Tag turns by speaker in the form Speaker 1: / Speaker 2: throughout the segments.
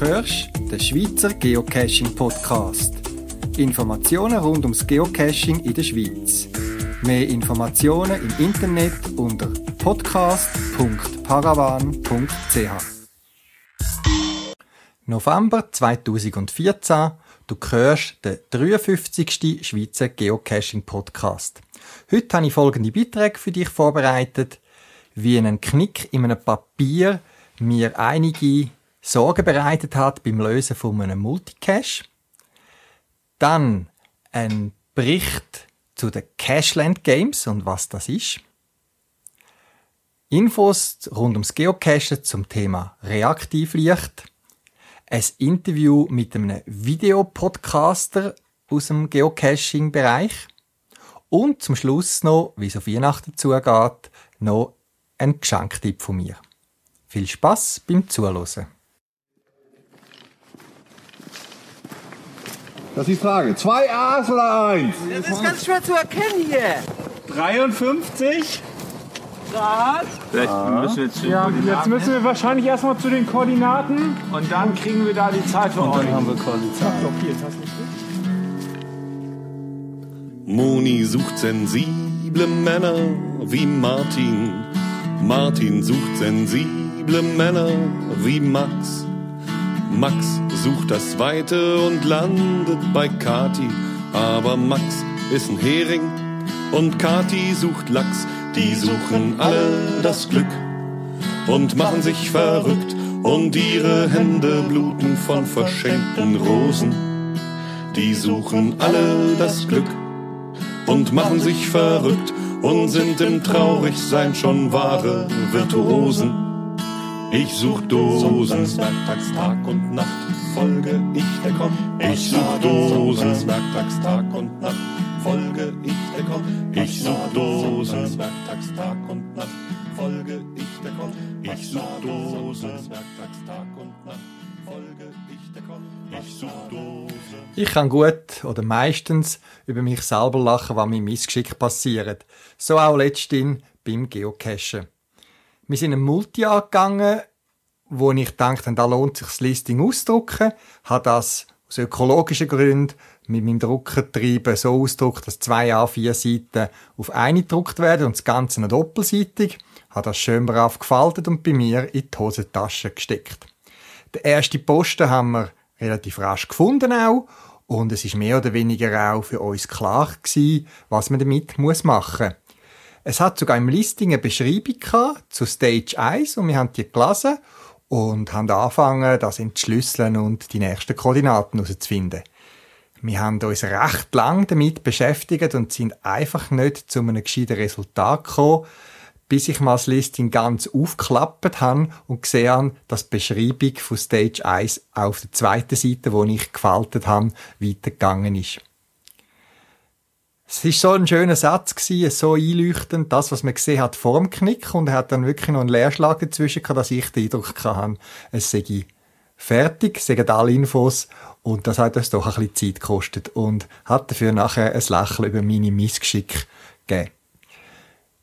Speaker 1: hörst den Schweizer Geocaching Podcast. Informationen rund ums Geocaching in der Schweiz. Mehr Informationen im Internet unter podcast.paravan.ch. November 2014. Du hörst den 53. Schweizer Geocaching Podcast. Heute habe ich folgende Beiträge für dich vorbereitet, wie ein Knick in einem Papier mir einige Sorgen bereitet hat beim Lösen von einem Multicache. Dann ein Bericht zu den Cashland Games und was das ist. Infos rund ums Geocachen zum Thema Reaktivlicht. Ein Interview mit einem Videopodcaster aus dem Geocaching-Bereich. Und zum Schluss noch, wie es auf Weihnachten zugeht, noch ein Geschenktipp von mir. Viel Spaß beim Zuhören.
Speaker 2: Das ist die Frage. Zwei A's oder eins?
Speaker 3: Das ist ganz schwer zu erkennen hier.
Speaker 4: 53 Grad.
Speaker 5: Vielleicht müssen wir jetzt,
Speaker 4: Ja, jetzt müssen wir wahrscheinlich erstmal zu den Koordinaten.
Speaker 5: und dann kriegen wir da die Zeit für euch.
Speaker 4: wir blockiert. Hast du nicht
Speaker 6: Moni sucht sensible Männer wie Martin. Martin sucht sensible Männer wie Max. Max sucht das Weite und landet bei Kati. Aber Max ist ein Hering und Kati sucht Lachs. Die suchen alle das Glück und machen sich verrückt. Und ihre Hände bluten von verschenkten Rosen. Die suchen alle das Glück und machen sich verrückt und sind im Traurigsein schon wahre Virtuosen. Ich such Dosen, werktags Tag und Nacht, folge ich der Komm. Ich such Dosen, werktags Tag und Nacht, folge ich der Komm. Ich such Dosen, werktags Tag und Nacht, folge ich der Komm. Ich such Dosen, werktags Tag und Nacht, folge ich der Komm. Ich such Dosen.
Speaker 1: Ich kann gut oder meistens über mich selber lachen, was mir Missgeschick passiert. So auch letztens beim Geocachen. Wir sind ein Multi angegangen, wo ich dachte, da lohnt sich das Listing auszudrucken, habe das aus ökologischen Gründen mit meinem Druckertreiben so ausgedruckt, dass zwei A4 Seiten auf eine gedruckt werden und das Ganze noch doppelseitig, habe das schön brav gefaltet und bei mir in die Hosentasche gesteckt. Den ersten Posten haben wir relativ rasch gefunden auch und es ist mehr oder weniger auch für uns klar gewesen, was man damit muss machen. Es hat sogar im Listing eine Beschreibung zu Stage 1 und wir haben die gelesen und haben angefangen, das entschlüsseln und die nächsten Koordinaten herauszufinden. Wir haben uns recht lang damit beschäftigt und sind einfach nicht zu einem gescheiten Resultat gekommen, bis ich mal das Listing ganz aufgeklappt habe und gesehen habe, dass die Beschreibung von Stage 1 auf der zweiten Seite, wo ich gefaltet habe, weitergegangen ist. Es ist so ein schöner Satz gewesen, so einleuchtend, das, was man gesehen hat vor dem Knick und er hat dann wirklich noch einen Leerschlag dazwischen gehabt, dass ich den Eindruck hatte, es sei fertig, es seien alle Infos und das hat uns doch ein bisschen Zeit gekostet und hat dafür nachher ein Lächeln über meine Missgeschick gegeben.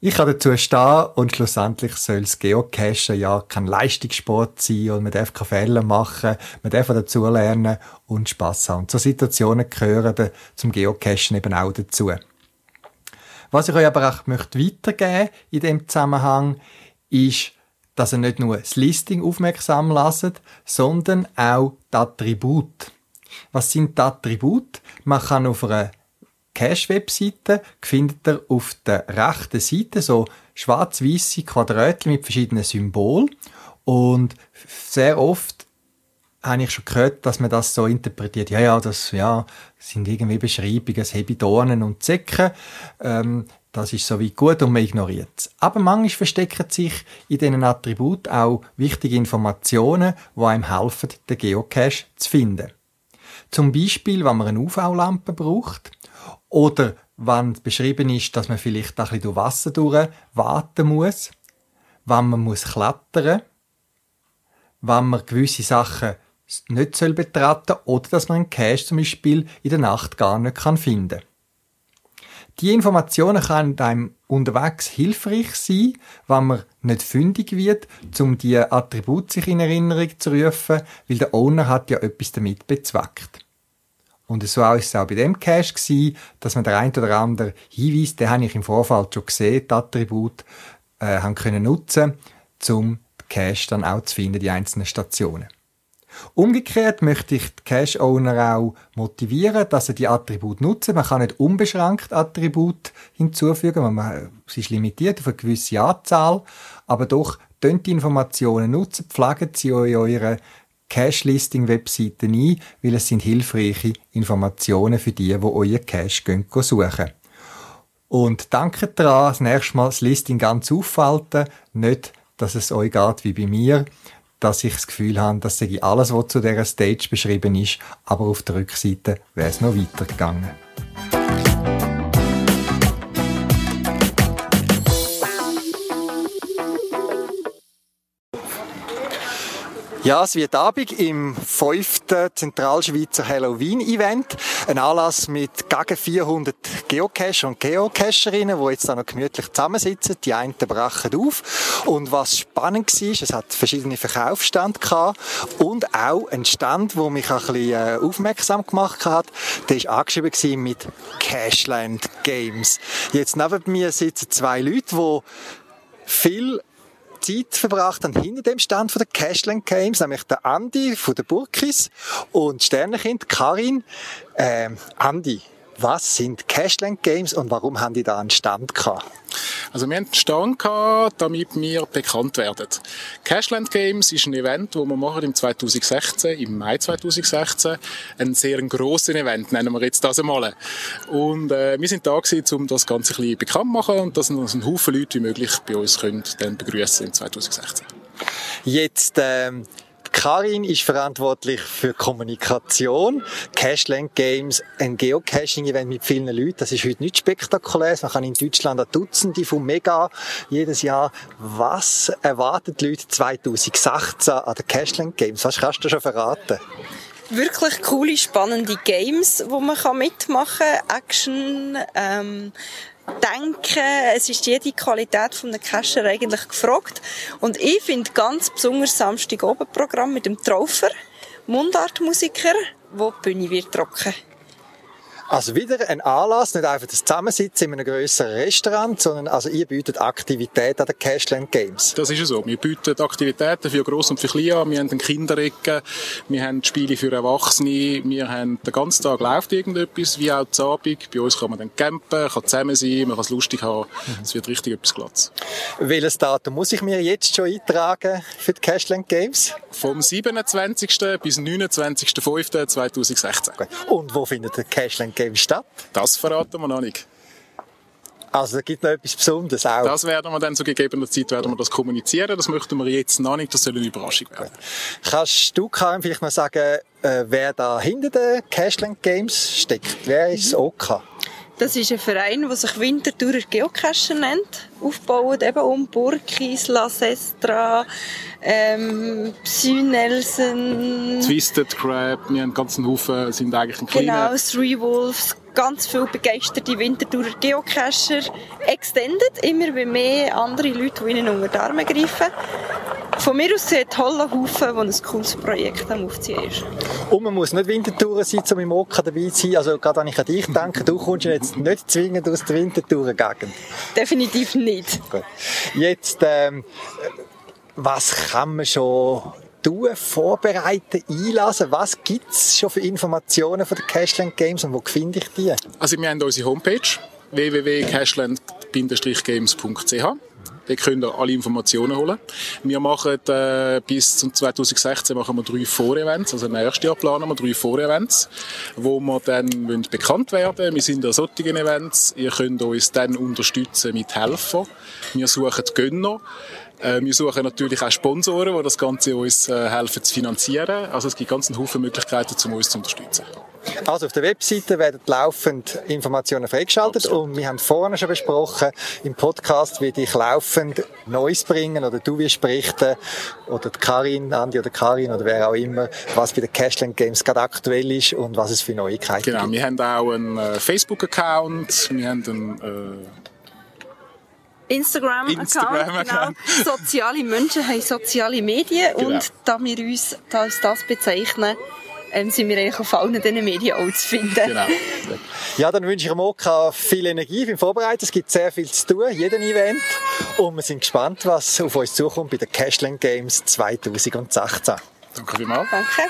Speaker 1: Ich kann dazu stehen und schlussendlich soll das Geocachen ja kein Leistungssport sein und man darf keine Fälle machen, man darf dazu lernen und Spass haben. Und so Situationen gehören zum Geocachen eben auch dazu. Was ich euch aber auch möchte weitergeben in dem Zusammenhang ist, dass ihr nicht nur das Listing aufmerksam lasst, sondern auch die Attribute. Was sind die Attribute? Man kann auf einer Cache-Webseite findet ihr auf der rechten Seite so schwarz-weiße Quadratchen mit verschiedenen Symbolen. Und sehr oft habe ich schon gehört, dass man das so interpretiert. Ja, ja, das ja, sind irgendwie Beschreibungen, Hebidornen und Zecken. Ähm, das ist so wie gut und man ignoriert es. Aber manchmal verstecken sich in diesen Attributen auch wichtige Informationen, die einem helfen, den Geocache zu finden. Zum Beispiel, wenn man eine UV-Lampe braucht oder wenn beschrieben ist, dass man vielleicht ein bisschen durch Wasser durch warten muss, wenn man muss klettern, wenn man gewisse Sachen nicht soll betraten oder dass man einen Cache zum Beispiel in der Nacht gar nicht kann finden. Die Informationen können einem unterwegs hilfreich sein, wenn man nicht fündig wird, um die Attribute sich in Erinnerung zu rufen, weil der Owner hat ja etwas damit bezweckt. Und so war es auch bei dem Cache gewesen, dass man der ein oder andere Hinweis, den habe ich im Vorfeld schon gesehen, die Attribute, äh, haben können nutzen, um die Cache dann auch zu finden, die einzelnen Stationen. Umgekehrt möchte ich die Cache-Owner auch motivieren, dass sie die Attribute nutzen. Man kann nicht unbeschränkt Attribute hinzufügen, weil man, es ist limitiert auf eine gewisse Anzahl, aber doch die Informationen nutzen, pflegen sie in eurer Cache-Listing-Webseite ein, weil es sind hilfreiche Informationen für die, die euer Cache gehen, suchen. Und danke daran, das nächste Mal das Listing ganz aufhalten, nicht, dass es euch geht wie bei mir, dass ich das Gefühl habe, dass ich alles, was zu dieser Stage beschrieben ist, aber auf der Rückseite wäre es noch weitergegangen. Ja, es wird Abend im fünften Zentralschweizer Halloween-Event. Ein Anlass mit gegen 400 Geocacher und Geocacherinnen, die jetzt da noch gemütlich zusammensitzen. Die einen brachen auf. Und was spannend war, es hat verschiedene Verkaufsstände gehabt und auch ein Stand, wo mich ein bisschen äh, aufmerksam gemacht hat. Der war angeschrieben mit Cashland Games. Jetzt neben mir sitzen zwei Leute, die viel Zeit verbracht haben hinter dem Stand von der Cashland Games, nämlich der Andi von der Burkis und Sternenkind Karin. Ähm, Andi, was sind Cashland Games und warum haben die da einen Stand gehabt?
Speaker 7: Also wir haben einen Stand gehabt, damit wir bekannt werden. Cashland Games ist ein Event, das wir machen im 2016, im Mai 2016. Ein sehr grosses Event, nennen wir jetzt das einmal. Und äh, wir sind da gewesen, um das Ganze ein bisschen bekannt zu machen und dass uns ein Haufen Leute wie möglich bei uns können dann begrüßen im 2016.
Speaker 1: Jetzt ähm, Karin ist verantwortlich für Kommunikation. Cashland Games, ein Geocaching-Event mit vielen Leuten. Das ist heute nicht spektakulär. Man kann in Deutschland ein Dutzende von Mega jedes Jahr. Was erwartet die Leute 2016 an den Cashland Games? Was kannst du schon verraten?
Speaker 8: wirklich coole, spannende Games, wo man mitmachen kann. Action, ähm, denken, es ist jede Qualität von einem Cacher eigentlich gefragt. Und ich finde ganz besonders Samstag oben Programm mit dem Traufer, Mundartmusiker, wo die Bühne wird trocken.
Speaker 1: Also wieder ein Anlass, nicht einfach das Zusammensitzen in einem grösseren Restaurant, sondern also ihr bietet Aktivitäten an den Cashland Games.
Speaker 7: Das ist ja so. Wir bieten Aktivitäten für Gross und für Klein an. Wir haben eine Kinderecke, wir haben Spiele für Erwachsene, wir haben den ganzen Tag läuft irgendetwas, wie auch zu Abend. Bei uns kann man dann campen, kann zusammen sein, man kann es lustig haben. Es wird richtig etwas Glatz.
Speaker 1: Welches Datum muss ich mir jetzt schon eintragen für die Cashland Games?
Speaker 7: Vom 27. bis 29.05.2016.
Speaker 1: Und wo findet der Cashland Games statt?
Speaker 7: Das verraten wir noch nicht.
Speaker 1: Also, da gibt noch etwas Besonderes auch.
Speaker 7: Das werden wir dann zu gegebener Zeit werden wir das kommunizieren. Das möchten wir jetzt noch nicht. Das soll eine Überraschung werden.
Speaker 1: Kannst du, Karin, vielleicht noch sagen, äh, wer da hinter den Cashland Games steckt? Wer ist das OK?
Speaker 8: Das ist ein Verein, der sich Winterthurer Geocacher nennt. Aufgebaut eben um Burkis, La Sestra, ähm, Psy Nelson.
Speaker 7: Twisted Crab, wir haben einen ganzen Haufen, sind eigentlich ein kleiner...
Speaker 8: Genau, Three Wolves, ganz viele begeisterte Winterthurer Geocacher. Extended, immer mehr andere Leute, die ihnen unter die Arme greifen. Von mir aus ein toller Haufen, der ein cooles Projekt am Aufziehen ist.
Speaker 1: Und man muss nicht Wintertouren sein, um im Oka dabei zu sein. Also gerade wenn ich an dich denke, du kommst jetzt nicht zwingend aus der Wintertouren-Gegend.
Speaker 8: Definitiv nicht.
Speaker 1: Gut. Jetzt, ähm, was kann man schon tun, vorbereiten, einlassen? Was gibt es schon für Informationen von den Cashland Games und wo finde ich die?
Speaker 7: Also wir haben unsere Homepage www.cashland-games.ch Dort könnt ihr alle Informationen holen. Wir machen äh, bis zum 2016 machen wir drei Vorevents, also nächstes Jahr planen wir drei Vorevents, wo wir dann bekannt werden. Wir sind an solchen Events. Ihr könnt uns dann unterstützen mit Helfern. Wir suchen Gönner. Äh, wir suchen natürlich auch Sponsoren, die das Ganze uns äh, helfen zu finanzieren. Also es gibt ganz Haufen Möglichkeiten, um uns zu unterstützen.
Speaker 1: Also auf der Webseite werden laufend Informationen freigeschaltet und wir haben vorne schon besprochen, im Podcast werde ich laufend Neues bringen oder du wirst berichten oder die Karin, Andi oder Karin oder wer auch immer, was bei den Cashland Games gerade aktuell ist und was es für Neuigkeiten
Speaker 7: Genau,
Speaker 1: gibt.
Speaker 7: wir haben auch einen äh, Facebook-Account, wir haben einen äh,
Speaker 8: Instagram-Account,
Speaker 7: Instagram-Account.
Speaker 8: genau. Soziale Menschen haben soziale Medien
Speaker 7: Genau.
Speaker 8: und da wir uns da als das bezeichnen, ähm, sind wir eigentlich auf allen diesen Medien auch zu finden.
Speaker 7: genau.
Speaker 1: Ja, dann wünsche ich Moka viel Energie beim Vorbereiten. Es gibt sehr viel zu tun, jeden Event. Und wir sind gespannt, was auf uns zukommt bei den Cashland Games 2016.
Speaker 7: Danke vielmals.
Speaker 8: Danke.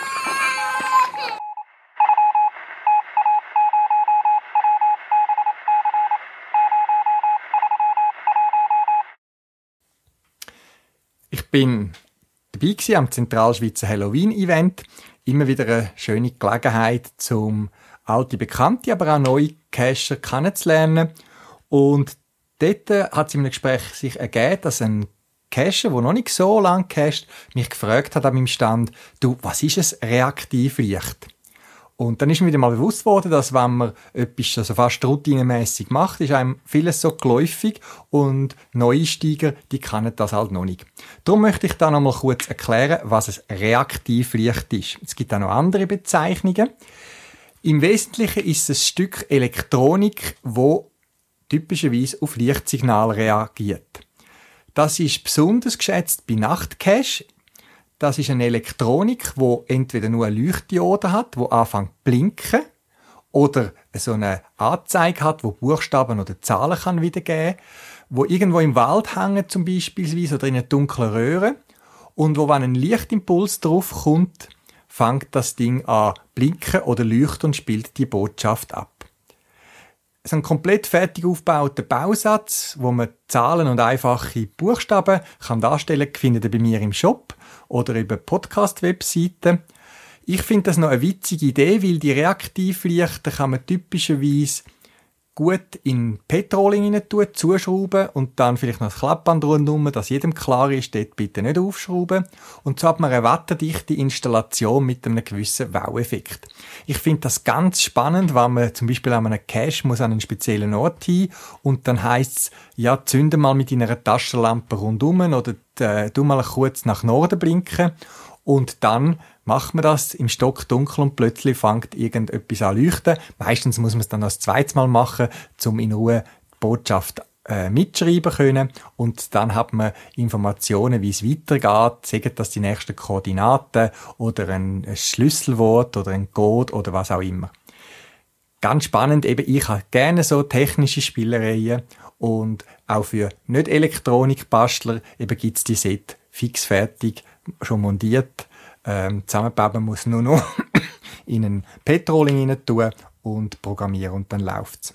Speaker 1: Ich bin dabei am Zentralschweizer Halloween-Event. Immer wieder eine schöne Gelegenheit, zum alte Bekannte, aber auch neue Cacher kennenzulernen. Und dort hat es in einem Gespräch sich ergeben, dass ein Cacher, der noch nicht so lange cached, mich gefragt hat an meinem Stand, du, was ist es Reaktivlicht? Und dann ist mir wieder mal bewusst worden, dass wenn man etwas so fast routinemäßig macht, ist einem vieles so geläufig und Neueinsteiger, die kennen das halt noch nicht. Darum möchte ich da noch mal kurz erklären, was es Reaktivlicht ist. Es gibt auch noch andere Bezeichnungen. Im Wesentlichen ist es ein Stück Elektronik, wo typischerweise auf Lichtsignal reagiert. Das ist besonders geschätzt bei Nachtcache. Das ist eine Elektronik, wo entweder nur eine Leuchtdiode hat, wo anfängt zu blinken, oder so eine Anzeige hat, wo Buchstaben oder Zahlen kann wiedergeben, wo irgendwo im Wald hängen zum Beispiel oder in einer dunklen Röhre und wo wenn ein Lichtimpuls drauf kommt, fängt das Ding an blinken oder leuchten und spielt die Botschaft ab. So ein komplett fertig aufgebauter Bausatz, wo man Zahlen und einfache Buchstaben kann darstellen, findet ihr bei mir im Shop oder über Podcast-Webseiten. Ich finde das noch eine witzige Idee, weil die Reaktivlichter kann man typischerweise gut in Petroling rein tun, zuschrauben und dann vielleicht noch das Klappband rundherum, dass jedem klar ist, dort bitte nicht aufschrauben. Und so hat man eine wasserdichte Installation mit einem gewissen Wow-Effekt. Ich finde das ganz spannend, wenn man zum Beispiel an einem Cache muss an einen speziellen Ort hin und dann heisst es, ja, zünde mal mit deiner Taschenlampe rundum oder äh, tu mal kurz nach Norden blinken und dann macht man das im Stock dunkel und plötzlich fängt irgendetwas an leuchten. Meistens muss man es dann das zweite Mal machen, um in Ruhe die Botschaft äh, mitschreiben können und dann hat man Informationen, wie es weitergeht, sagen das die nächsten Koordinaten oder ein, Schlüsselwort oder ein Code oder was auch immer. Ganz spannend, eben ich habe gerne so technische Spielereien und auch für Nicht-Elektronik-Bastler eben gibt's die Set fix fertig, schon montiert, ähm, zusammenbauen muss nur noch in einen Petroling rein tun und programmieren und dann läuft's.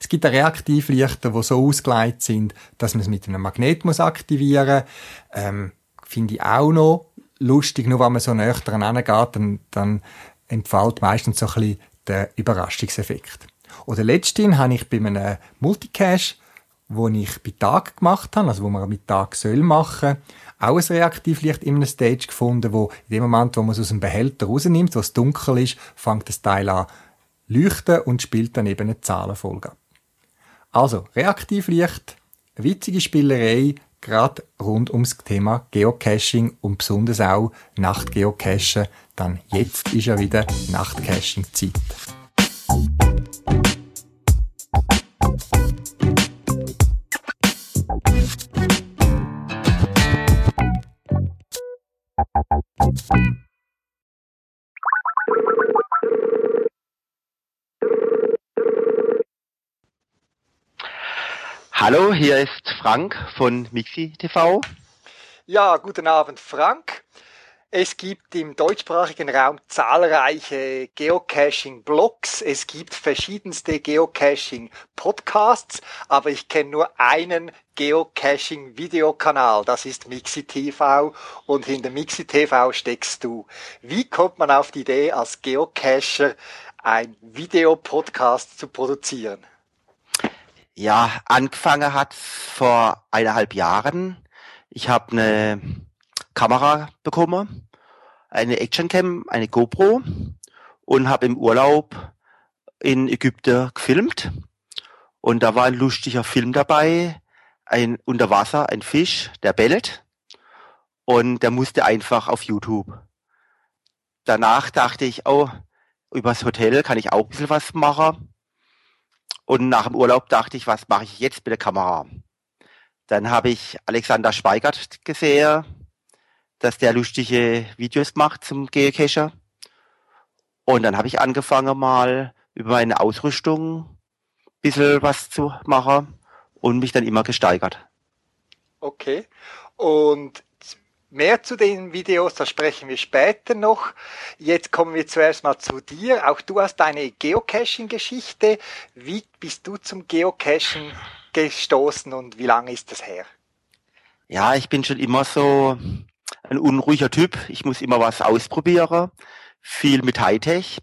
Speaker 1: Es gibt auch Reaktivlichter, die so ausgelegt sind, dass man es mit einem Magnet muss aktivieren ähm, Finde ich auch noch lustig, nur wenn man so näher dran geht, dann, dann entfällt meistens so ein bisschen der Überraschungseffekt. Oder letztens habe ich bei einem Multicache, wo ich bei Tag gemacht habe, also wo man mit Tag soll machen, auch ein Reaktivlicht in einem Stage gefunden, wo in dem Moment, wo man es aus dem Behälter rausnimmt, wo es dunkel ist, fängt das Teil an leuchten und spielt dann eben eine Zahlenfolge. Also, Reaktivlicht, eine witzige Spielerei, gerade rund ums Thema Geocaching und besonders auch Nachtgeocachen, dann jetzt ist ja wieder Nachtcaching-Zeit.
Speaker 9: Hallo, hier ist Frank von Mixi TV.
Speaker 1: Ja, guten Abend, Frank. Es gibt im deutschsprachigen Raum zahlreiche Geocaching-Blogs. Es gibt verschiedenste Geocaching-Podcasts, aber ich kenne nur einen Geocaching-Videokanal. Das ist Mixi TV und hinter Mixi TV steckst du. Wie kommt man auf die Idee, als Geocacher ein Videopodcast zu produzieren?
Speaker 9: Ja, angefangen hat vor eineinhalb Jahren. Ich habe eine Kamera bekommen, eine Actioncam, eine GoPro und habe im Urlaub in Ägypten gefilmt. Und da war ein lustiger Film dabei, ein unter Wasser, ein Fisch, der bellt. Und der musste einfach auf YouTube. Danach dachte ich, oh, übers Hotel kann ich auch ein bisschen was machen. Und nach dem Urlaub dachte ich, was mache ich jetzt mit der Kamera? Dann habe ich Alexander Schweigert gesehen, dass der lustige Videos macht zum Geocacher. Und dann habe ich angefangen mal über meine Ausrüstung ein bisschen was zu machen und mich dann immer gesteigert.
Speaker 10: Okay. Und mehr zu den Videos, da sprechen wir später noch. Jetzt kommen wir zuerst mal zu dir. Auch du hast eine Geocaching-Geschichte. Wie bist du zum Geocachen gestoßen und wie lange ist das her?
Speaker 9: Ja, ich bin schon immer so ein unruhiger Typ. Ich muss immer was ausprobieren. Viel mit Hightech.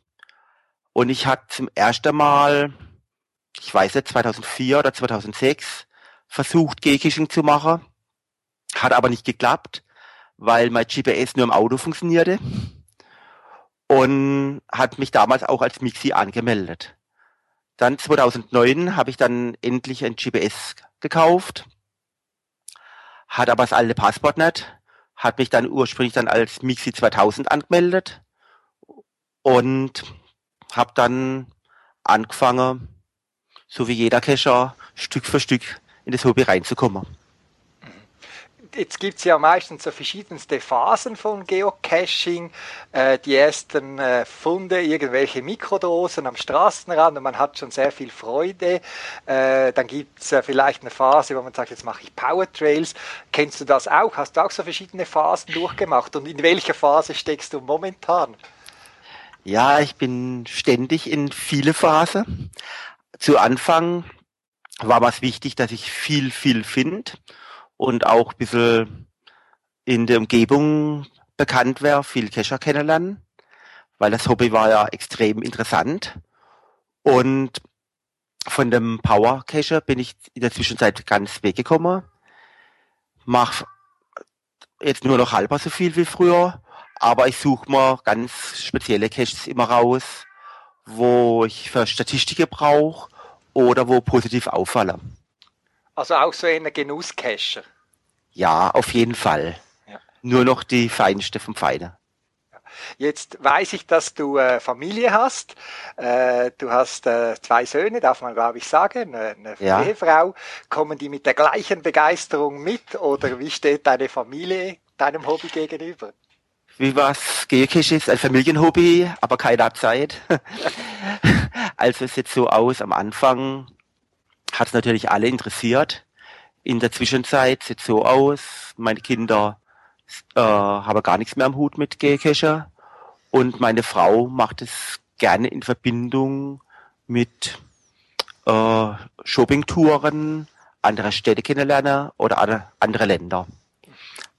Speaker 9: Und ich hatte zum ersten Mal, ich weiß nicht, 2004 oder 2006 versucht, Geocaching zu machen. Hat aber nicht geklappt, weil mein GPS nur im Auto funktionierte. Und hat mich damals auch als Mixi angemeldet. Dann 2009 habe ich dann endlich ein GPS gekauft, hat aber das alte Passwort nicht, hat mich dann ursprünglich dann als Mixi 2000 angemeldet und habe dann angefangen, so wie jeder Cacher, Stück für Stück in das Hobby reinzukommen
Speaker 10: jetzt gibt es ja meistens so verschiedenste Phasen von Geocaching. Äh, die ersten äh, Funde, irgendwelche Mikrodosen am Straßenrand und man hat schon sehr viel Freude. Äh, dann gibt es äh, vielleicht eine Phase, wo man sagt, jetzt mache ich Power Trails. Kennst du das auch? Hast du auch so verschiedene Phasen durchgemacht? Und in welcher Phase steckst du momentan?
Speaker 9: Ja, ich bin ständig in viele Phasen. Zu Anfang war was wichtig, dass ich viel, viel finde und auch ein bisschen in der Umgebung bekannt wäre, viel Kescher kennenlernen, weil das Hobby war ja extrem interessant. Und von dem Power Cacher bin ich in der Zwischenzeit ganz weggekommen. Mach jetzt nur noch halber so viel wie früher, aber ich suche mir ganz spezielle Caches immer raus, wo ich für Statistiken brauche oder wo positiv auffallen.
Speaker 10: Also auch so ein Genusscacher.
Speaker 9: Ja, auf jeden Fall. Ja. Nur noch die feinste vom Feine.
Speaker 10: Jetzt weiß ich, dass du äh, Familie hast. Äh, du hast äh, zwei Söhne, darf man glaube ich sagen, eine, eine ja. Ehefrau. Kommen die mit der gleichen Begeisterung mit oder wie steht deine Familie deinem Hobby gegenüber?
Speaker 9: Wie was Geocache ist, ein Familienhobby, aber keiner Zeit. also es sieht so aus, am Anfang hat es natürlich alle interessiert. In der Zwischenzeit sieht so aus, meine Kinder äh, haben gar nichts mehr am Hut mit Geocacher und meine Frau macht es gerne in Verbindung mit äh, Shoppingtouren, andere Städte kennenlernen oder andere Länder.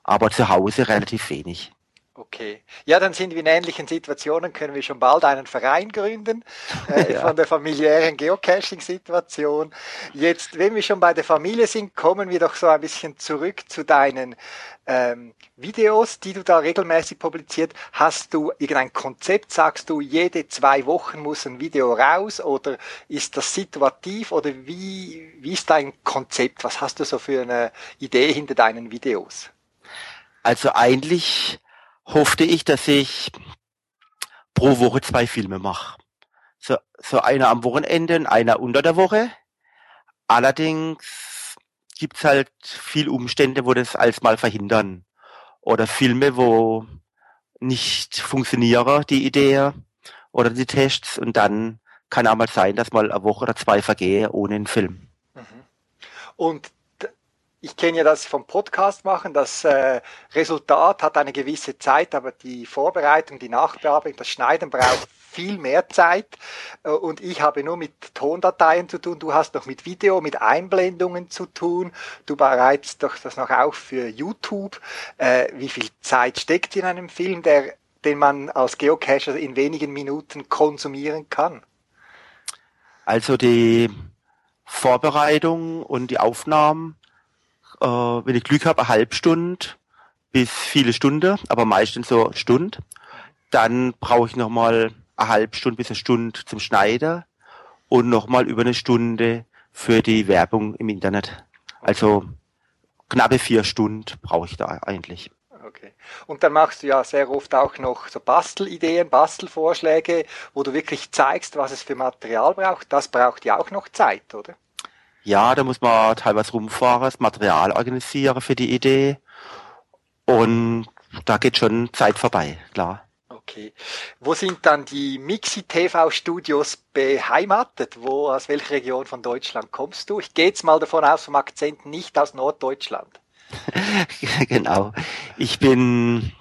Speaker 9: Aber zu Hause relativ wenig.
Speaker 10: Okay. Ja, dann sind wir in ähnlichen Situationen, können wir schon bald einen Verein gründen äh, ja. von der familiären Geocaching-Situation. Jetzt, wenn wir schon bei der Familie sind, kommen wir doch so ein bisschen zurück zu deinen ähm, Videos, die du da regelmäßig publiziert. Hast du irgendein Konzept? Sagst du, jede zwei Wochen muss ein Video raus oder ist das situativ oder wie, wie ist dein Konzept? Was hast du so für eine Idee hinter deinen Videos?
Speaker 9: Also eigentlich hoffte ich, dass ich pro Woche zwei Filme mache. So, so einer am Wochenende und einer unter der Woche. Allerdings gibt's halt viel Umstände, wo das als mal verhindern. Oder Filme, wo nicht funktionieren, die Idee oder die Tests. Und dann kann auch mal sein, dass mal eine Woche oder zwei vergehe ohne einen Film. Mhm.
Speaker 10: Und ich kenne ja das vom Podcast machen. Das äh, Resultat hat eine gewisse Zeit, aber die Vorbereitung, die Nachbearbeitung, das Schneiden braucht viel mehr Zeit. Äh, und ich habe nur mit Tondateien zu tun. Du hast noch mit Video, mit Einblendungen zu tun. Du bereitest doch das noch auch für YouTube. Äh, wie viel Zeit steckt in einem Film, der, den man als Geocacher in wenigen Minuten konsumieren kann?
Speaker 9: Also die Vorbereitung und die Aufnahmen äh, wenn ich Glück habe, eine halbe Stunde bis viele Stunden, aber meistens so Stunde. Dann brauche ich nochmal eine halbe Stunde bis eine Stunde zum Schneiden und nochmal über eine Stunde für die Werbung im Internet. Also knappe vier Stunden brauche ich da eigentlich.
Speaker 10: Okay. Und dann machst du ja sehr oft auch noch so Bastelideen, Bastelvorschläge, wo du wirklich zeigst, was es für Material braucht. Das braucht ja auch noch Zeit, oder?
Speaker 9: Ja, da muss man teilweise rumfahren, das Material organisieren für die Idee. Und da geht schon Zeit vorbei, klar.
Speaker 10: Okay. Wo sind dann die Mixi TV Studios beheimatet? Wo, aus welcher Region von Deutschland kommst du? Ich gehe jetzt mal davon aus, vom Akzent nicht aus Norddeutschland.
Speaker 9: genau. Ich bin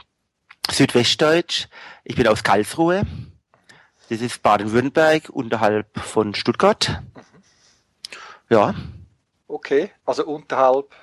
Speaker 9: Südwestdeutsch. Ich bin aus Karlsruhe. Das ist Baden-Württemberg unterhalb von Stuttgart. Ja.
Speaker 10: Okay, also unterhalb,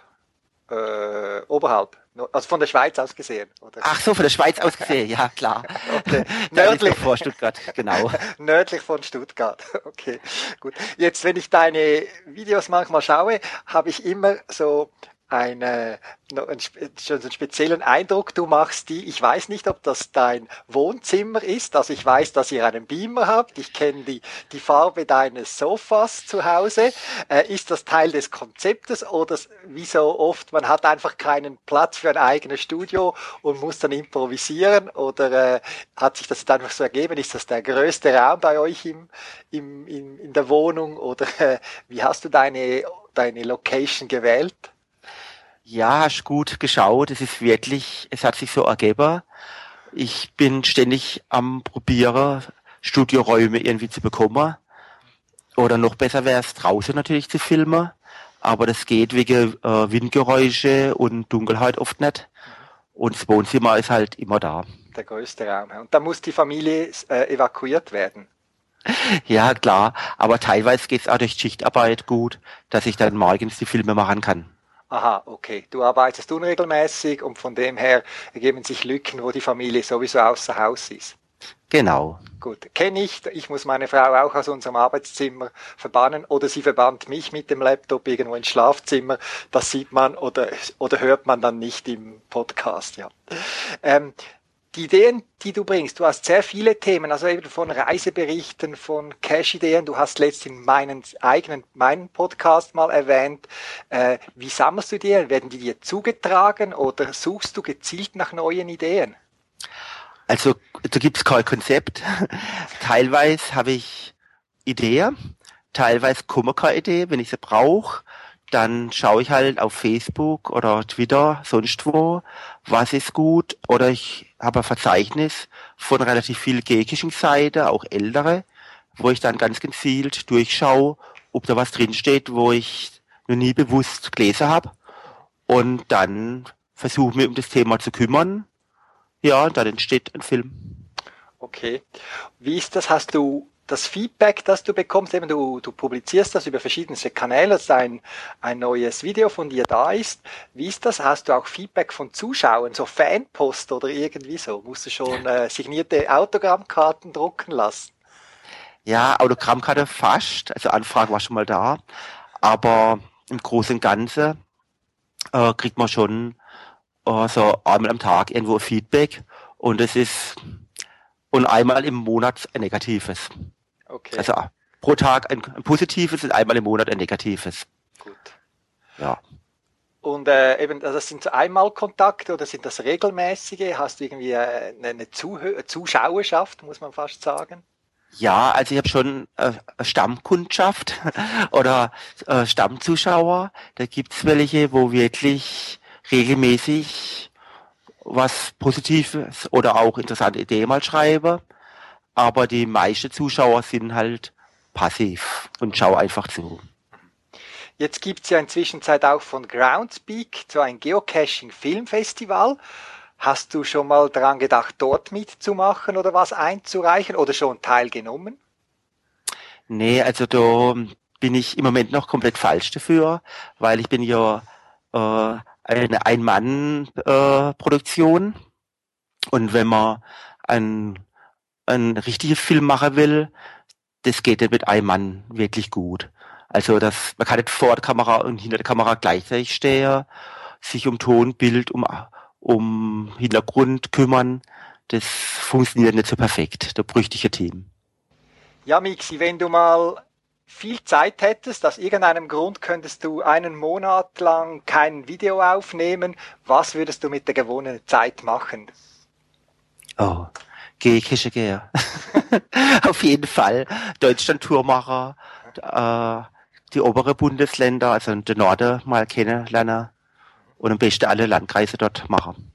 Speaker 10: äh, oberhalb. Also von der Schweiz aus gesehen, oder?
Speaker 9: Ach so, von der Schweiz aus gesehen, ja klar. Okay. Nördlich vor Stuttgart, genau.
Speaker 10: Nördlich von Stuttgart. Okay, gut. Jetzt, wenn ich deine Videos manchmal schaue, habe ich immer so eine, einen, speziellen Eindruck du machst, die, ich weiß nicht, ob das dein Wohnzimmer ist, also ich weiß, dass ihr einen Beamer habt, ich kenne die, die Farbe deines Sofas zu Hause, äh, ist das Teil des Konzeptes oder wie so oft, man hat einfach keinen Platz für ein eigenes Studio und muss dann improvisieren? Oder äh, hat sich das jetzt einfach so ergeben, ist das der größte Raum bei euch im, im, in, in der Wohnung? Oder äh, wie hast du deine, deine Location gewählt?
Speaker 9: Ja, hast gut geschaut. Es ist wirklich, es hat sich so ergeben. Ich bin ständig am probieren, Studioräume irgendwie zu bekommen. Oder noch besser wäre es draußen natürlich zu filmen. Aber das geht wegen äh, Windgeräusche und Dunkelheit oft nicht. Und das Wohnzimmer ist halt immer da.
Speaker 10: Der größte Raum. Und da muss die Familie äh, evakuiert werden.
Speaker 9: Ja, klar. Aber teilweise geht es auch durch Schichtarbeit gut, dass ich dann morgens die Filme machen kann.
Speaker 10: Aha, okay. Du arbeitest unregelmäßig und von dem her ergeben sich Lücken, wo die Familie sowieso außer Haus ist.
Speaker 9: Genau.
Speaker 10: Gut, kenne ich. Ich muss meine Frau auch aus unserem Arbeitszimmer verbannen oder sie verbannt mich mit dem Laptop irgendwo ins Schlafzimmer. Das sieht man oder, oder hört man dann nicht im Podcast, ja. Ähm, die Ideen, die du bringst, du hast sehr viele Themen, also eben von Reiseberichten, von Cash-Ideen, du hast letztens meinen eigenen, meinen Podcast mal erwähnt. Äh, wie sammelst du die? Werden die dir zugetragen oder suchst du gezielt nach neuen Ideen?
Speaker 9: Also, da gibt's kein Konzept. teilweise habe ich Ideen, teilweise komme keine Idee, wenn ich sie brauche dann schaue ich halt auf Facebook oder Twitter, sonst wo, was ist gut. Oder ich habe ein Verzeichnis von relativ viel gegischen Seiten, auch ältere, wo ich dann ganz gezielt durchschaue, ob da was drinsteht, wo ich noch nie bewusst gelesen habe. Und dann versuche mich um das Thema zu kümmern. Ja, dann entsteht ein Film.
Speaker 10: Okay. Wie ist das? Hast du das Feedback, das du bekommst, eben du, du publizierst das über verschiedene Kanäle, dass ein, ein neues Video von dir da ist. Wie ist das? Hast du auch Feedback von Zuschauern, so Fanpost oder irgendwie so? Musst du schon äh, signierte Autogrammkarten drucken lassen?
Speaker 9: Ja, Autogrammkarte fast. Also Anfrage war schon mal da. Aber im Großen und Ganzen äh, kriegt man schon äh, so einmal am Tag irgendwo Feedback. Und es ist und einmal im Monat ein negatives. Okay. Also pro Tag ein, ein positives und einmal im Monat ein negatives.
Speaker 10: Gut.
Speaker 9: Ja.
Speaker 10: Und äh, eben, also das sind so Einmalkontakte oder sind das regelmäßige? Hast du irgendwie äh, eine, eine Zuschauerschaft, muss man fast sagen?
Speaker 9: Ja, also ich habe schon äh, Stammkundschaft oder äh, Stammzuschauer. Da gibt's welche, wo wirklich regelmäßig was Positives oder auch interessante Ideen mal schreiben aber die meisten Zuschauer sind halt passiv und schauen einfach zu.
Speaker 10: Jetzt gibt's ja inzwischen Zeit auch von Groundspeak so ein Geocaching-Filmfestival. Hast du schon mal daran gedacht, dort mitzumachen oder was einzureichen oder schon teilgenommen?
Speaker 9: Nee, also da bin ich im Moment noch komplett falsch dafür, weil ich bin ja äh, eine Ein-Mann-Produktion äh, und wenn man ein ein richtiger Film machen will, das geht nicht mit einem Mann wirklich gut. Also das, man kann nicht vor der Kamera und hinter der Kamera gleichzeitig stehen, sich um Ton, Bild, um, um Hintergrund kümmern. das funktioniert nicht so perfekt. Da bräuchte ich ein Team.
Speaker 10: Ja, Mixi, wenn du mal viel Zeit hättest, aus irgendeinem Grund könntest du einen Monat lang kein Video aufnehmen, was würdest du mit der gewonnenen Zeit machen?
Speaker 9: Oh, gehe ich gehe. Auf jeden Fall Deutschland-Tourmacher, äh, die obere Bundesländer, also den Norden mal kennenlernen und am besten alle Landkreise dort machen.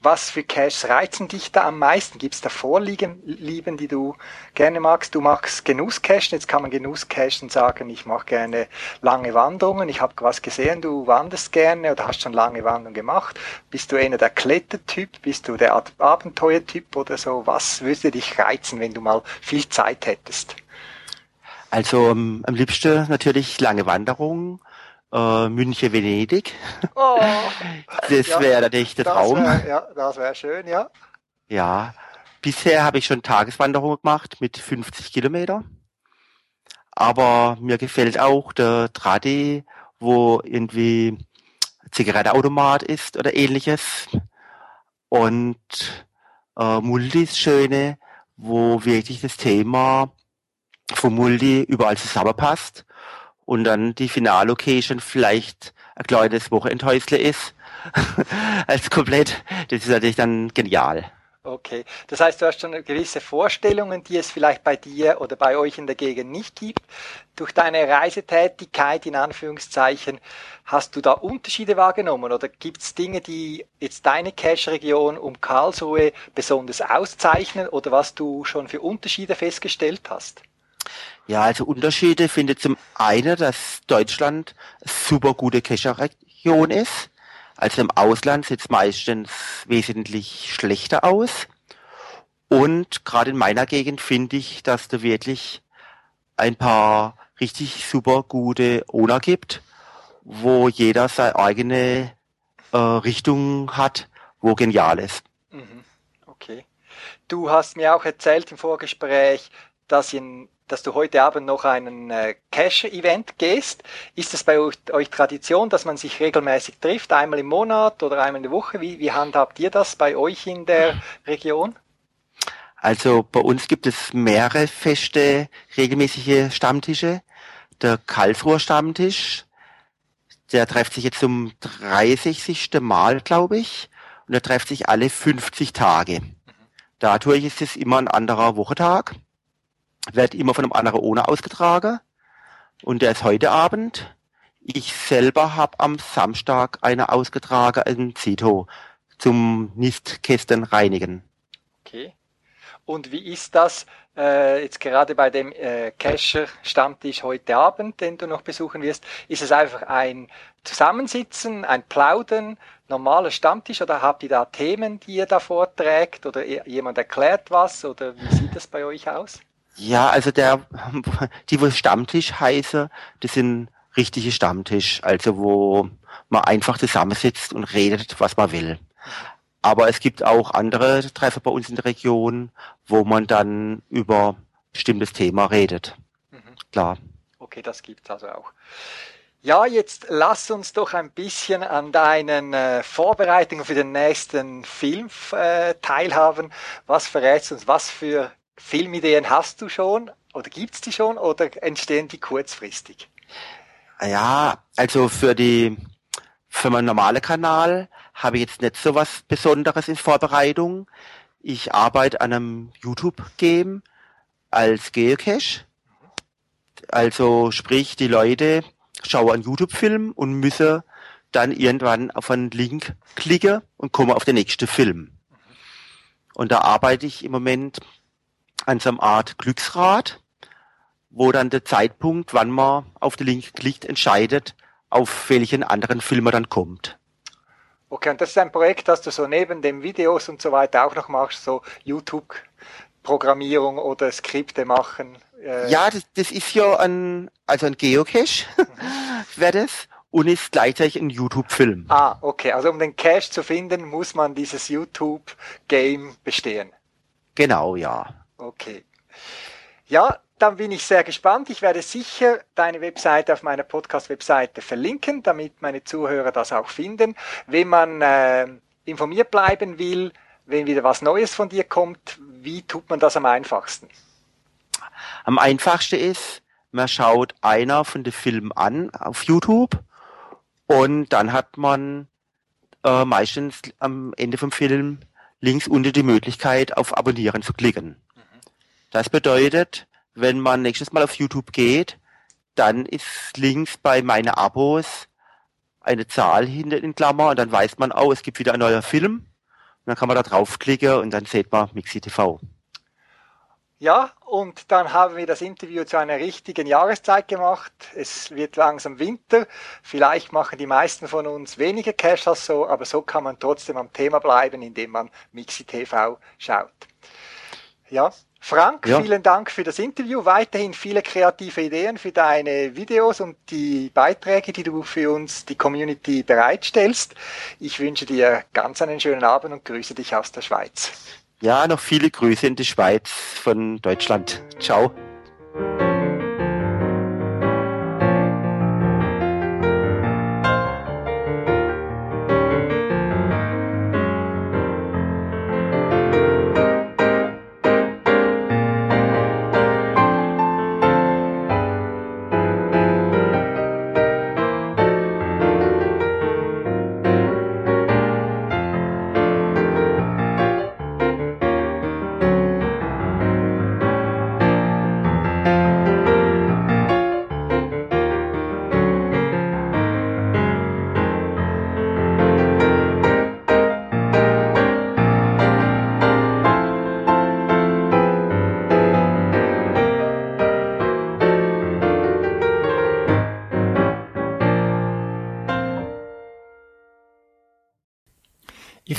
Speaker 10: Was für Caches reizen dich da am meisten? Gibt es da Vorlieben, Lieben, die du gerne magst? Du magst Genusscachen. Jetzt kann man Genusscachen sagen, ich mache gerne lange Wanderungen. Ich habe was gesehen, du wanderst gerne oder hast schon lange Wanderungen gemacht. Bist du einer der Klettertyp? Bist du der Abenteuertyp oder so? Was würde dich reizen, wenn du mal viel Zeit hättest?
Speaker 9: Also um, am liebsten natürlich lange Wanderungen äh, München, Venedig. Oh, das ja, wäre natürlich der Traum.
Speaker 10: Wär, ja, das wäre schön, ja.
Speaker 9: Ja, bisher habe ich schon Tageswanderungen gemacht mit 50 Kilometer. Aber mir gefällt auch der Tradi, wo irgendwie Zigarettenautomat ist oder ähnliches. Und äh, Multis schöne, wo wirklich das Thema vom Multi überall zusammenpasst und dann die Finallocation vielleicht ein kleines Wochenendhäusle ist, als komplett. Das ist natürlich dann genial.
Speaker 10: Okay, das heißt, du hast schon gewisse Vorstellungen, die es vielleicht bei dir oder bei euch in der Gegend nicht gibt. Durch deine Reisetätigkeit in Anführungszeichen, hast du da Unterschiede wahrgenommen oder gibt es Dinge, die jetzt deine Cache-Region um Karlsruhe besonders auszeichnen oder was du schon für Unterschiede festgestellt hast?
Speaker 9: Ja, also Unterschiede findet zum einen, dass Deutschland super gute Kescherregion ist. Also im Ausland sieht es meistens wesentlich schlechter aus. Und gerade in meiner Gegend finde ich, dass da wirklich ein paar richtig super gute Owner gibt, wo jeder seine eigene äh, Richtung hat, wo genial ist.
Speaker 10: Mhm. Okay. Du hast mir auch erzählt im Vorgespräch, dass in dass du heute Abend noch einen äh, Cash-Event gehst. Ist es bei euch, euch, Tradition, dass man sich regelmäßig trifft, einmal im Monat oder einmal in der Woche? Wie, wie handhabt ihr das bei euch in der Region?
Speaker 9: Also bei uns gibt es mehrere feste, regelmäßige Stammtische. Der Karlsruher Stammtisch, der trifft sich jetzt zum 30. Mal, glaube ich. Und der trifft sich alle 50 Tage. Dadurch ist es immer ein anderer Wochetag wird immer von einem anderen Owner ausgetragen. Und der ist heute Abend. Ich selber habe am Samstag eine ausgetragen in Zito zum Nistkästen reinigen.
Speaker 10: Okay. Und wie ist das äh, jetzt gerade bei dem äh, Cacher-Stammtisch heute Abend, den du noch besuchen wirst? Ist es einfach ein Zusammensitzen, ein Plaudern, normaler Stammtisch oder habt ihr da Themen, die ihr da vorträgt oder jemand erklärt was oder wie sieht das bei euch aus?
Speaker 9: Ja, also der, die wo Stammtisch heiße, das sind richtige Stammtisch, also wo man einfach zusammensitzt und redet, was man will. Aber es gibt auch andere Treffer bei uns in der Region, wo man dann über bestimmtes Thema redet. Mhm. Klar.
Speaker 10: Okay, das gibt's also auch. Ja, jetzt lass uns doch ein bisschen an deinen äh, Vorbereitungen für den nächsten Film äh, teilhaben. Was verrätst du uns? Was für Filmideen hast du schon oder gibt's die schon oder entstehen die kurzfristig?
Speaker 9: Ja, also für die für meinen normalen Kanal habe ich jetzt nicht so was Besonderes in Vorbereitung. Ich arbeite an einem YouTube-Game als Geocache. Also sprich, die Leute schauen einen YouTube-Film und müssen dann irgendwann auf einen Link klicken und kommen auf den nächsten Film. Und da arbeite ich im Moment an so einer Art Glücksrad, wo dann der Zeitpunkt, wann man auf den Link klickt, entscheidet, auf welchen anderen Film man dann kommt.
Speaker 10: Okay, und das ist ein Projekt, das du so neben den Videos und so weiter auch noch machst, so YouTube-Programmierung oder Skripte machen.
Speaker 9: Äh ja, das, das ist ja ein, also ein Geocache, mhm. wäre das, und ist gleichzeitig ein YouTube-Film.
Speaker 10: Ah, okay, also um den Cache zu finden, muss man dieses YouTube-Game bestehen.
Speaker 9: Genau, ja.
Speaker 10: Okay. Ja, dann bin ich sehr gespannt. Ich werde sicher deine Webseite auf meiner Podcast-Webseite verlinken, damit meine Zuhörer das auch finden. Wenn man äh, informiert bleiben will,
Speaker 1: wenn wieder was Neues von dir kommt, wie tut man das am einfachsten?
Speaker 9: Am einfachsten ist, man schaut einer von den Filmen an auf YouTube und dann hat man äh, meistens am Ende vom Film links unten die Möglichkeit, auf Abonnieren zu klicken. Das bedeutet, wenn man nächstes Mal auf YouTube geht, dann ist links bei meine Abos eine Zahl hinter den Klammer und dann weiß man, oh, es gibt wieder ein neuer Film. Und dann kann man da draufklicken und dann sieht man Mixi TV.
Speaker 1: Ja, und dann haben wir das Interview zu einer richtigen Jahreszeit gemacht. Es wird langsam Winter. Vielleicht machen die meisten von uns weniger Cash als so, aber so kann man trotzdem am Thema bleiben, indem man Mixi TV schaut. Ja, Frank, ja. vielen Dank für das Interview. Weiterhin viele kreative Ideen für deine Videos und die Beiträge, die du für uns, die Community bereitstellst. Ich wünsche dir ganz einen schönen Abend und grüße dich aus der Schweiz.
Speaker 9: Ja, noch viele Grüße in die Schweiz von Deutschland. Ciao.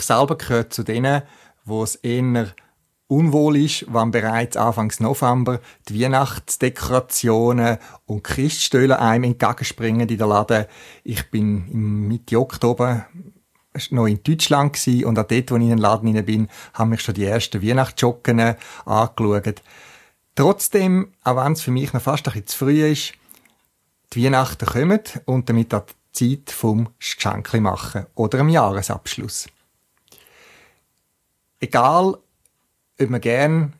Speaker 1: Selber gehöre zu denen, wo es eher unwohl ist, wenn bereits Anfangs November die Weihnachtsdekorationen und Christstühle einem entgegenspringen in der Laden. Ich bin im Mitte Oktober noch in Deutschland gewesen und auch dort, wo ich in den Laden rein bin, haben mich schon die ersten Weihnachtsjocken angeschaut. Trotzdem, auch wenn es für mich noch fast ein bisschen zu früh ist, die Weihnachten kommen und damit auch die Zeit vom Geschenkli machen oder am Jahresabschluss egal, ob man gern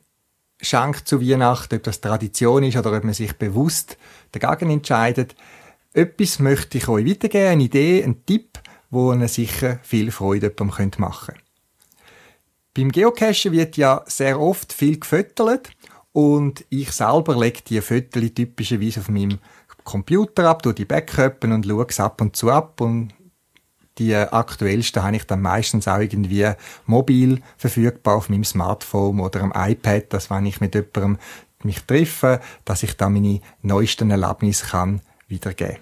Speaker 1: schenkt zu Weihnachten, ob das Tradition ist oder ob man sich bewusst dagegen entscheidet, etwas möchte ich euch weitergeben, eine Idee, ein Tipp, wo ihr sicher viel Freude machen könnt. Beim Geocachen wird ja sehr oft viel gefüttert und ich selber lege die Fotos typischerweise auf meinem Computer ab, tue die Backupen und schaue es ab und zu ab und die aktuellsten habe ich dann meistens auch irgendwie mobil verfügbar auf meinem Smartphone oder am iPad, dass wenn ich mit jemandem mich treffe, dass ich dann meine neuesten Erlebnisse kann wiedergeben.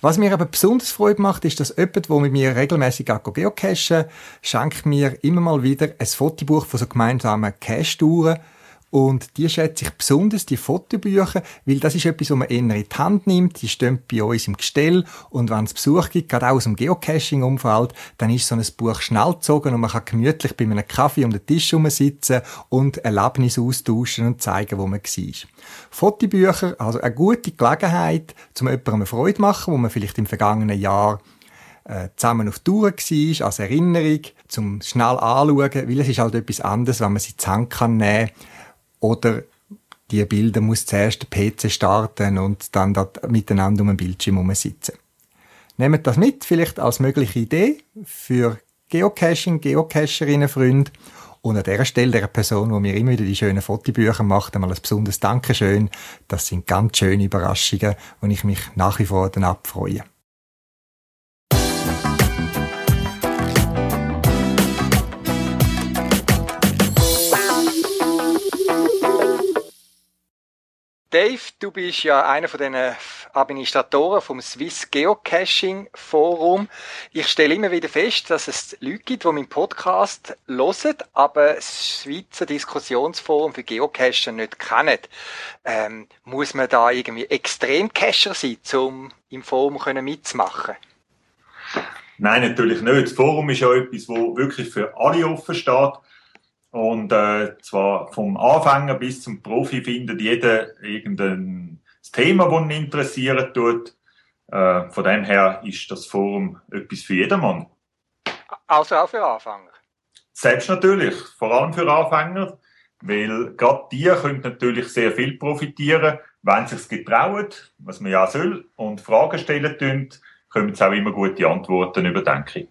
Speaker 1: Was mir aber besonders Freude macht, ist, dass jemand, der mit mir regelmäßig geocachen, schenkt mir immer mal wieder ein Fotobuch von so gemeinsamen Cache-Touren und die schätze ich besonders, die Fotobücher, weil das ist etwas, was man eher in die Hand nimmt. Die stehen bei uns im Gestell. Und wenn es Besuch gibt, gerade auch aus dem Geocaching-Umfeld, dann ist so ein Buch schnell gezogen und man kann gemütlich bei einem Kaffee um den Tisch sitzen und Erlebnisse austauschen und zeigen, wo man war. Fotobücher, also eine gute Gelegenheit, um jemandem eine Freude zu machen, wo man vielleicht im vergangenen Jahr äh, zusammen auf Tour war, als Erinnerung, zum schnell anschauen, weil es ist halt etwas anderes, wenn man sie zusammen kann nehmen oder die Bilder muss zuerst der PC starten und dann dort miteinander um den Bildschirm sitzen. Nehmt das mit, vielleicht als mögliche Idee für Geocaching, Geocacherinnen, Freunde. Und an dieser Stelle der Person, die mir immer wieder die schönen Fotobücher macht, einmal ein besonderes Dankeschön. Das sind ganz schöne Überraschungen, und ich mich nach wie vor dann abfreue. Dave, du bist ja einer von den Administratoren vom Swiss Geocaching Forum. Ich stelle immer wieder fest, dass es Leute gibt, die meinen Podcast hören, aber das Schweizer Diskussionsforum für Geocacher nicht kennen. Ähm, muss man da irgendwie Extremcacher sein, um im Forum mitzumachen?
Speaker 11: Nein, natürlich nicht. Das Forum ist ja etwas, wo wirklich für alle offen steht. Und äh, zwar vom Anfänger bis zum Profi findet jeder irgendein Thema, das ihn interessieren tut. Äh, von dem her ist das Forum etwas für jedermann.
Speaker 1: Also auch für Anfänger?
Speaker 11: Selbst natürlich, vor allem für Anfänger, weil gerade die können natürlich sehr viel profitieren, wenn sie es getrauen, was man ja soll, und Fragen stellen tun, kommen sie auch immer gute Antworten über, denke ich.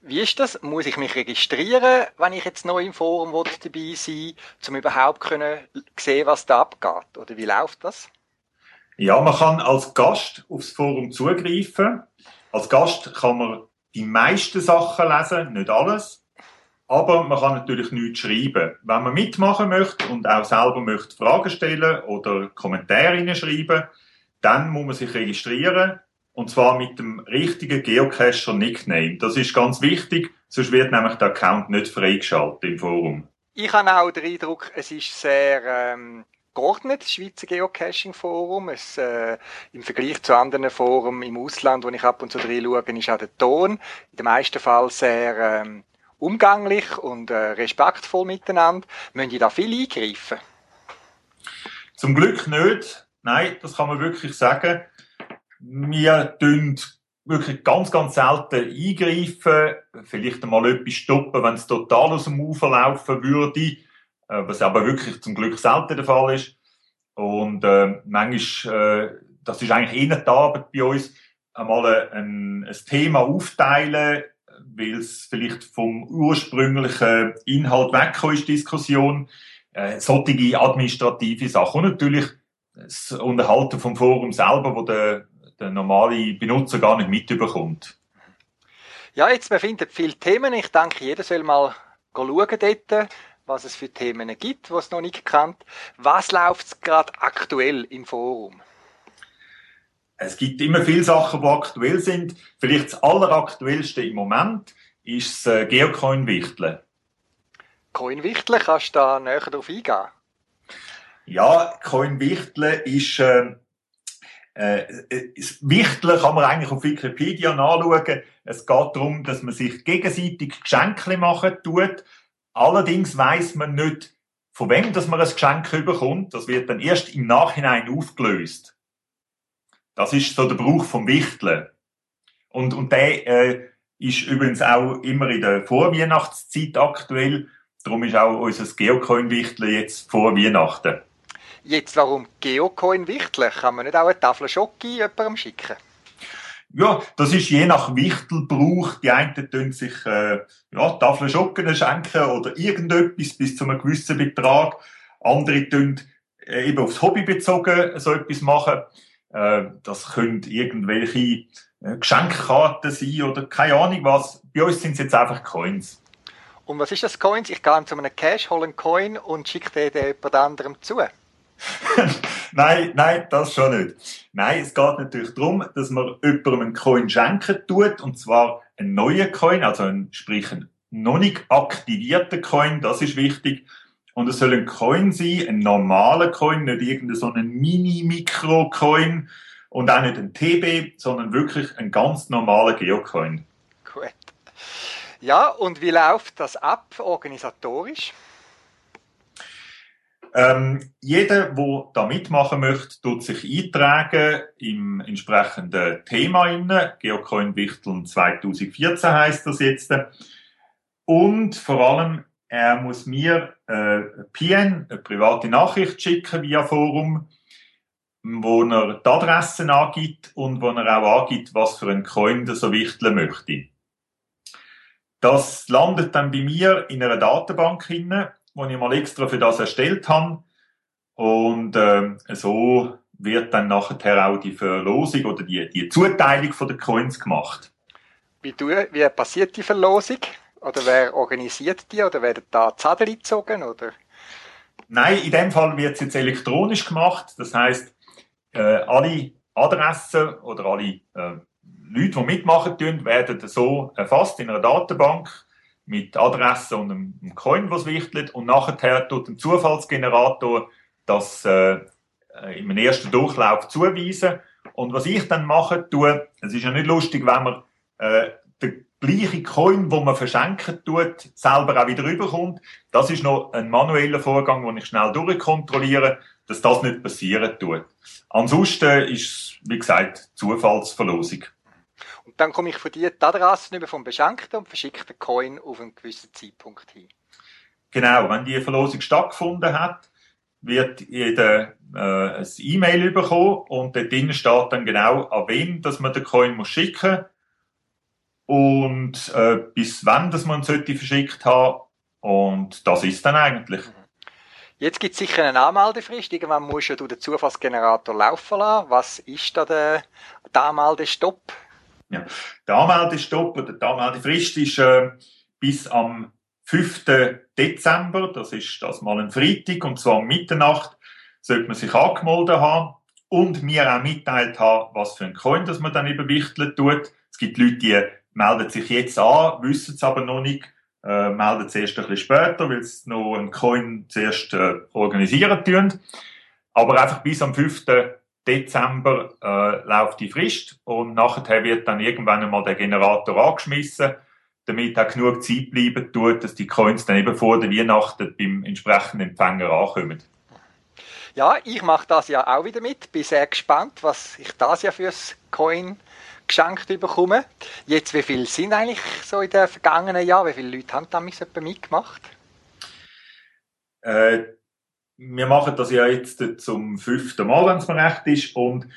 Speaker 10: Wie ist das? Muss ich mich registrieren, wenn ich jetzt neu im Forum dabei sein will, um überhaupt können sehen, was da abgeht? Oder wie läuft das?
Speaker 11: Ja, man kann als Gast aufs Forum zugreifen. Als Gast kann man die meisten Sachen lesen, nicht alles. Aber man kann natürlich nichts schreiben. Wenn man mitmachen möchte und auch selber möchte Fragen stellen oder Kommentare schreiben, dann muss man sich registrieren. Und zwar mit dem richtigen Geocacher-Nickname. Das ist ganz wichtig, sonst wird nämlich der Account nicht freigeschaltet im Forum.
Speaker 10: Ich habe auch den Eindruck, es ist sehr ähm, geordnet, das Schweizer Geocaching-Forum. äh, Im Vergleich zu anderen Foren im Ausland, wo ich ab und zu reinschaue, ist auch der Ton in den meisten Fällen sehr ähm, umgänglich und äh, respektvoll miteinander. Müssen die da viel eingreifen?
Speaker 11: Zum Glück nicht. Nein, das kann man wirklich sagen. Wir tun wirklich ganz, ganz selten eingreifen, vielleicht einmal etwas stoppen, wenn es total aus dem Ufer laufen würde, äh, was aber wirklich zum Glück selten der Fall ist. Und äh, manchmal, äh, das ist eigentlich eher die Arbeit bei uns, einmal ein, ein Thema aufteilen, weil es vielleicht vom ursprünglichen Inhalt weggekommen ist, Diskussion, äh, solche administrative Sachen. Und natürlich das Unterhalten vom Forum selber, wo der, der normale Benutzer gar nicht mitbekommt.
Speaker 10: Ja, jetzt, wir finden viele Themen. Ich denke, jeder soll mal schauen dort, was es für Themen gibt, was noch nicht kennt. Was läuft gerade aktuell im Forum?
Speaker 11: Es gibt immer viele Sachen, die aktuell sind. Vielleicht das alleraktuellste im Moment ist das äh, Geocoin-Wichteln.
Speaker 10: Coin-Wichteln, kannst du da näher darauf eingehen?
Speaker 11: Ja, Coin-Wichteln ist... Äh, äh, Wichteln kann man eigentlich auf Wikipedia nachschauen. Es geht darum, dass man sich gegenseitig Geschenke machen tut. Allerdings weiß man nicht, von wem dass man ein Geschenk bekommt. Das wird dann erst im Nachhinein aufgelöst. Das ist so der Brauch vom Wichteln. Und, und der äh, ist übrigens auch immer in der Vorweihnachtszeit aktuell. Darum ist auch unser Geocoin-Wichteln jetzt vor Weihnachten.
Speaker 10: Jetzt, warum Geocoin-Wichteln? Kann man nicht auch eine Tafel Schoki jemandem schicken?
Speaker 11: Ja, das ist je nach Wichtelbrauch. Die einen tun sich äh, ja, Tafel Schocken schenken oder irgendetwas bis zu einem gewissen Betrag. Andere tun äh, eben aufs Hobby bezogen so etwas machen. Äh, das können irgendwelche äh, Geschenkkarten sein oder keine Ahnung was. Bei uns sind es jetzt einfach Coins.
Speaker 10: Und was ist das Coins? Ich gehe zu einem Cash, hole einen Coin und schicke den, den jemand anderem zu.
Speaker 11: nein, nein, das schon nicht. Nein, es geht natürlich darum, dass man jemandem einen Coin schenken tut, und zwar einen neuen Coin, also einen, sprich einen noch nicht aktivierten Coin, das ist wichtig. Und es soll ein Coin sein, ein normaler Coin, nicht irgendein so ein Mini-Mikro-Coin und auch nicht ein TB, sondern wirklich ein ganz normaler Geocoin.
Speaker 10: Gut. Ja, und wie läuft das ab organisatorisch?
Speaker 11: Ähm, jeder, der da mitmachen möchte, tut sich eintragen im entsprechenden Thema inne. Geocoin Wichteln 2014 heißt das jetzt. Und vor allem er muss mir äh, PN, eine private Nachricht schicken via Forum, wo er die Adressen angibt und wo er auch angibt, was für ein Coin er so wichteln möchte. Das landet dann bei mir in einer Datenbank hinne, wo ich mal extra für das erstellt habe. Und äh, so wird dann nachher auch die Verlosung oder die, die Zuteilung von den Coins gemacht.
Speaker 10: Wie, du, wie passiert die Verlosung? Oder wer organisiert die? Oder werden da Zettel gezogen? Oder?
Speaker 11: Nein, in dem Fall wird es jetzt elektronisch gemacht. Das heißt, äh, alle Adressen oder alle äh, Leute, die mitmachen werden so erfasst in einer Datenbank mit Adresse und einem, Coin, was wichtelt. Und nachher tut ein Zufallsgenerator das äh, im ersten Durchlauf zuweisen. Und was ich dann mache, tue, es ist ja nicht lustig, wenn man äh, den gleiche Coin, wo man verschenken tut, selber auch wieder rüberkommt. Das ist noch ein manueller Vorgang, wo ich schnell durchkontrolliere, dass das nicht passieren tut. Ansonsten ist es, wie gesagt, Zufallsverlosung.
Speaker 1: Dann komme ich von dir die Adressen über vom Beschenkten und verschicke den Coin auf einen gewissen Zeitpunkt hin.
Speaker 11: Genau, wenn die Verlosung stattgefunden hat, wird jeder äh, ein E-Mail bekommen und dort drinnen steht dann genau, an wen dass man den Coin muss schicken und äh, bis wann dass man ihn sollte verschickt haben und das ist dann eigentlich.
Speaker 1: Jetzt gibt es sicher eine Anmeldefrist. Irgendwann musst du den Zufallsgenerator laufen lassen. Was ist da der, der Anmeldestopp?
Speaker 11: Ja, der Anmeldestopp oder die Anmeldefrist ist äh, bis am 5. Dezember. Das ist das mal ein Freitag und zwar um Mitternacht sollte man sich angemeldet haben und mir auch mitteilt haben, was für ein Coin das man dann überwichteln tut. Es gibt Leute, die melden sich jetzt an, wissen es aber noch nicht, äh, melden es erst ein bisschen später, weil sie noch einen Coin zuerst äh, organisieren tun. Aber einfach bis am 5. Dezember äh, läuft die Frist und nachher wird dann irgendwann einmal der Generator angeschmissen, damit auch genug Zeit bleiben tut, dass die Coins dann eben vor der Weihnachten beim entsprechenden Empfänger ankommen.
Speaker 1: Ja, ich mache das ja auch wieder mit. Bin sehr gespannt, was ich das ja fürs Coin geschenkt bekomme. Jetzt, wie viele sind eigentlich so in den vergangenen Jahren? Wie viele Leute haben damals mitgemacht?
Speaker 11: Äh, wir machen das ja jetzt zum fünften Mal, wenn es mir recht ist. Und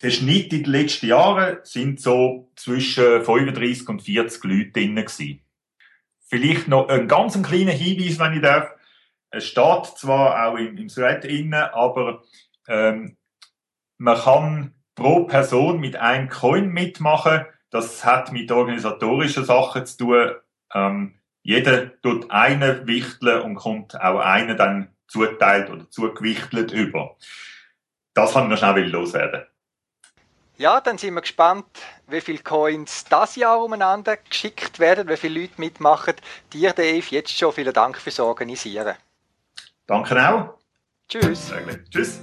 Speaker 11: der Schnitt in den letzten Jahren sind so zwischen 35 und 40 Leute drin gewesen. Vielleicht noch ein ganz kleiner Hinweis, wenn ich darf. Es steht zwar auch im, im Thread innen, aber ähm, man kann pro Person mit einem Coin mitmachen. Das hat mit organisatorischen Sachen zu tun. Ähm, jeder tut einen wichteln und kommt auch einen dann zuteilt oder zugewichtelt über. Das kann noch schnell loswerden.
Speaker 1: Ja, dann sind wir gespannt, wie viele Coins das Jahr umeinander geschickt werden, wie viele Leute mitmachen. Dir, Dave, jetzt schon vielen Dank fürs Organisieren.
Speaker 11: Danke auch.
Speaker 1: Tschüss.
Speaker 11: Tschüss.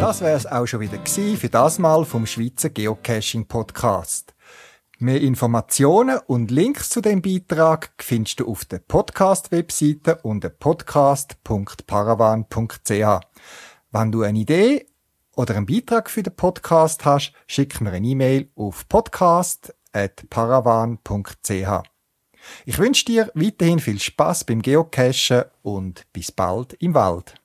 Speaker 1: Das wäre es auch schon wieder gewesen für das Mal vom Schweizer Geocaching Podcast. Mehr Informationen und Links zu dem Beitrag findest du auf der Podcast-Webseite unter podcast.paravan.ch. Wenn du eine Idee oder einen Beitrag für den Podcast hast, schick mir eine E-Mail auf podcast.paravan.ch. Ich wünsche dir weiterhin viel Spaß beim Geocachen und bis bald im Wald.